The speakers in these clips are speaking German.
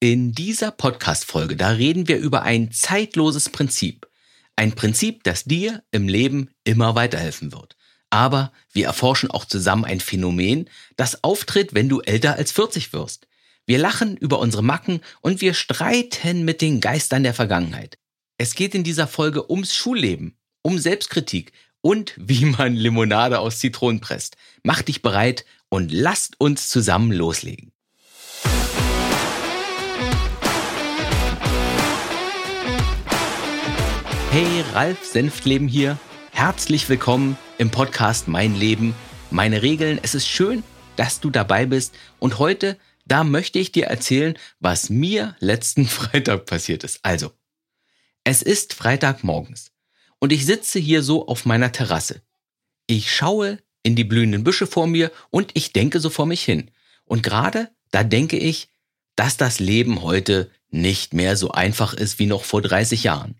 In dieser Podcast-Folge, da reden wir über ein zeitloses Prinzip. Ein Prinzip, das dir im Leben immer weiterhelfen wird. Aber wir erforschen auch zusammen ein Phänomen, das auftritt, wenn du älter als 40 wirst. Wir lachen über unsere Macken und wir streiten mit den Geistern der Vergangenheit. Es geht in dieser Folge ums Schulleben, um Selbstkritik und wie man Limonade aus Zitronen presst. Mach dich bereit und lasst uns zusammen loslegen. Hey, Ralf Senftleben hier. Herzlich willkommen im Podcast Mein Leben, meine Regeln. Es ist schön, dass du dabei bist. Und heute, da möchte ich dir erzählen, was mir letzten Freitag passiert ist. Also, es ist Freitagmorgens und ich sitze hier so auf meiner Terrasse. Ich schaue in die blühenden Büsche vor mir und ich denke so vor mich hin. Und gerade da denke ich, dass das Leben heute nicht mehr so einfach ist wie noch vor 30 Jahren.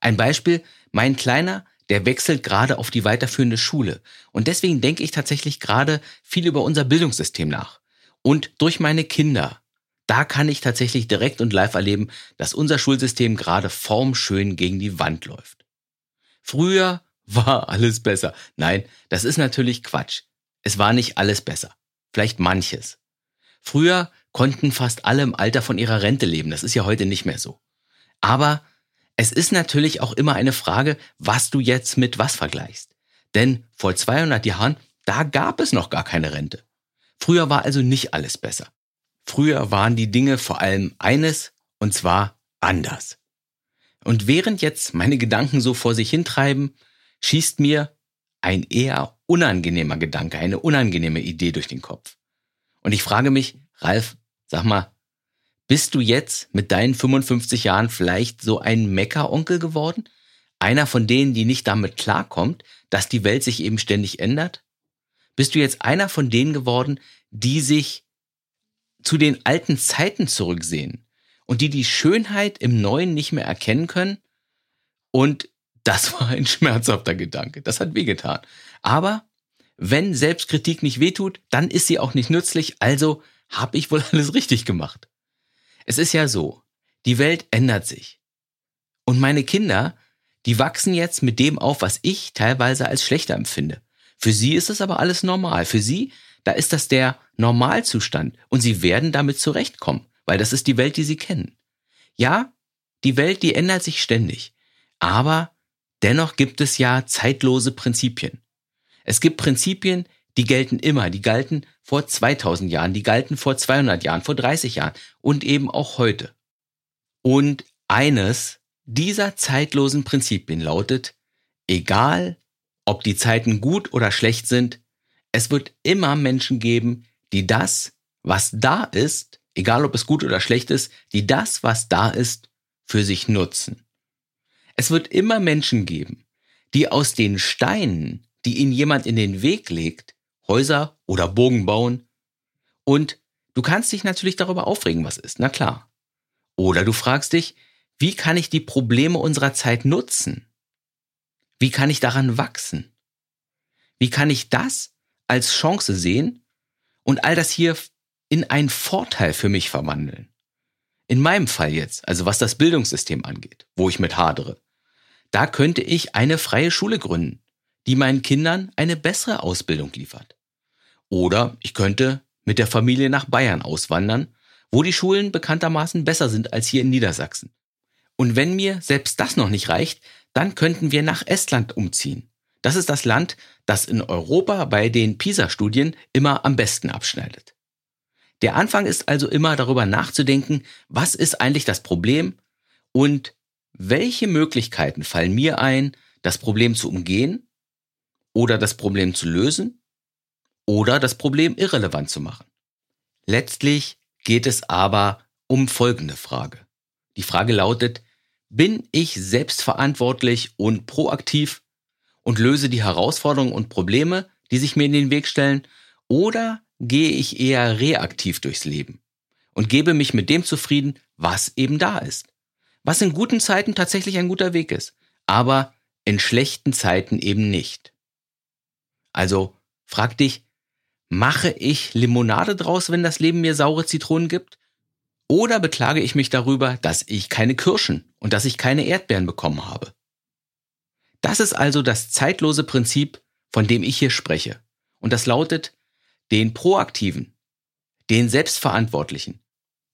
Ein Beispiel, mein Kleiner, der wechselt gerade auf die weiterführende Schule. Und deswegen denke ich tatsächlich gerade viel über unser Bildungssystem nach. Und durch meine Kinder, da kann ich tatsächlich direkt und live erleben, dass unser Schulsystem gerade formschön gegen die Wand läuft. Früher war alles besser. Nein, das ist natürlich Quatsch. Es war nicht alles besser. Vielleicht manches. Früher konnten fast alle im Alter von ihrer Rente leben. Das ist ja heute nicht mehr so. Aber es ist natürlich auch immer eine Frage, was du jetzt mit was vergleichst. Denn vor 200 Jahren, da gab es noch gar keine Rente. Früher war also nicht alles besser. Früher waren die Dinge vor allem eines, und zwar anders. Und während jetzt meine Gedanken so vor sich hintreiben, schießt mir ein eher unangenehmer Gedanke, eine unangenehme Idee durch den Kopf. Und ich frage mich, Ralf, sag mal, bist du jetzt mit deinen 55 Jahren vielleicht so ein Meckeronkel geworden? Einer von denen, die nicht damit klarkommt, dass die Welt sich eben ständig ändert? Bist du jetzt einer von denen geworden, die sich zu den alten Zeiten zurücksehen und die die Schönheit im Neuen nicht mehr erkennen können? Und das war ein schmerzhafter Gedanke. Das hat wehgetan. Aber wenn Selbstkritik nicht wehtut, dann ist sie auch nicht nützlich. Also habe ich wohl alles richtig gemacht. Es ist ja so, die Welt ändert sich. Und meine Kinder, die wachsen jetzt mit dem auf, was ich teilweise als schlechter empfinde. Für sie ist es aber alles normal. Für sie, da ist das der Normalzustand und sie werden damit zurechtkommen, weil das ist die Welt, die sie kennen. Ja, die Welt, die ändert sich ständig. Aber dennoch gibt es ja zeitlose Prinzipien. Es gibt Prinzipien, die gelten immer, die galten vor 2000 Jahren, die galten vor 200 Jahren, vor 30 Jahren und eben auch heute. Und eines dieser zeitlosen Prinzipien lautet, egal ob die Zeiten gut oder schlecht sind, es wird immer Menschen geben, die das, was da ist, egal ob es gut oder schlecht ist, die das, was da ist, für sich nutzen. Es wird immer Menschen geben, die aus den Steinen, die ihnen jemand in den Weg legt, Häuser oder Burgen bauen. Und du kannst dich natürlich darüber aufregen, was ist, na klar. Oder du fragst dich, wie kann ich die Probleme unserer Zeit nutzen? Wie kann ich daran wachsen? Wie kann ich das als Chance sehen und all das hier in einen Vorteil für mich verwandeln? In meinem Fall jetzt, also was das Bildungssystem angeht, wo ich mit hadere, da könnte ich eine freie Schule gründen, die meinen Kindern eine bessere Ausbildung liefert. Oder ich könnte mit der Familie nach Bayern auswandern, wo die Schulen bekanntermaßen besser sind als hier in Niedersachsen. Und wenn mir selbst das noch nicht reicht, dann könnten wir nach Estland umziehen. Das ist das Land, das in Europa bei den PISA-Studien immer am besten abschneidet. Der Anfang ist also immer darüber nachzudenken, was ist eigentlich das Problem und welche Möglichkeiten fallen mir ein, das Problem zu umgehen oder das Problem zu lösen oder das Problem irrelevant zu machen. Letztlich geht es aber um folgende Frage. Die Frage lautet, bin ich selbstverantwortlich und proaktiv und löse die Herausforderungen und Probleme, die sich mir in den Weg stellen, oder gehe ich eher reaktiv durchs Leben und gebe mich mit dem zufrieden, was eben da ist? Was in guten Zeiten tatsächlich ein guter Weg ist, aber in schlechten Zeiten eben nicht. Also frag dich, Mache ich Limonade draus, wenn das Leben mir saure Zitronen gibt? Oder beklage ich mich darüber, dass ich keine Kirschen und dass ich keine Erdbeeren bekommen habe? Das ist also das zeitlose Prinzip, von dem ich hier spreche. Und das lautet, den proaktiven, den selbstverantwortlichen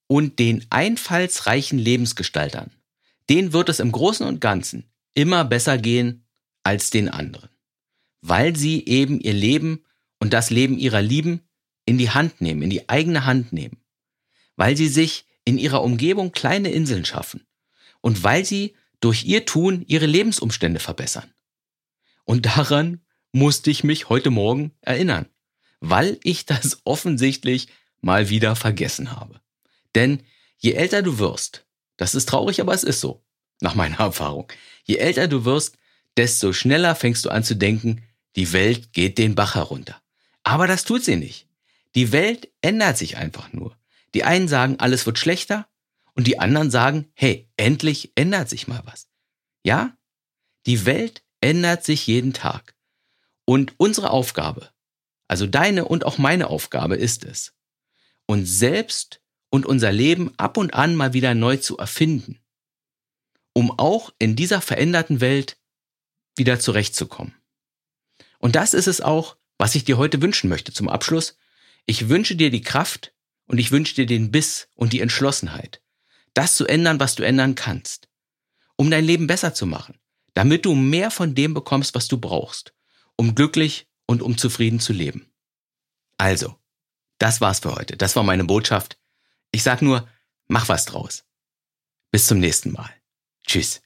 und den einfallsreichen Lebensgestaltern, denen wird es im Großen und Ganzen immer besser gehen als den anderen, weil sie eben ihr Leben und das Leben ihrer Lieben in die Hand nehmen, in die eigene Hand nehmen, weil sie sich in ihrer Umgebung kleine Inseln schaffen und weil sie durch ihr Tun ihre Lebensumstände verbessern. Und daran musste ich mich heute Morgen erinnern, weil ich das offensichtlich mal wieder vergessen habe. Denn je älter du wirst, das ist traurig, aber es ist so, nach meiner Erfahrung, je älter du wirst, desto schneller fängst du an zu denken, die Welt geht den Bach herunter. Aber das tut sie nicht. Die Welt ändert sich einfach nur. Die einen sagen, alles wird schlechter und die anderen sagen, hey, endlich ändert sich mal was. Ja? Die Welt ändert sich jeden Tag. Und unsere Aufgabe, also deine und auch meine Aufgabe ist es, uns selbst und unser Leben ab und an mal wieder neu zu erfinden, um auch in dieser veränderten Welt wieder zurechtzukommen. Und das ist es auch, was ich dir heute wünschen möchte zum Abschluss. Ich wünsche dir die Kraft und ich wünsche dir den Biss und die Entschlossenheit, das zu ändern, was du ändern kannst, um dein Leben besser zu machen, damit du mehr von dem bekommst, was du brauchst, um glücklich und um zufrieden zu leben. Also, das war's für heute. Das war meine Botschaft. Ich sag nur, mach was draus. Bis zum nächsten Mal. Tschüss.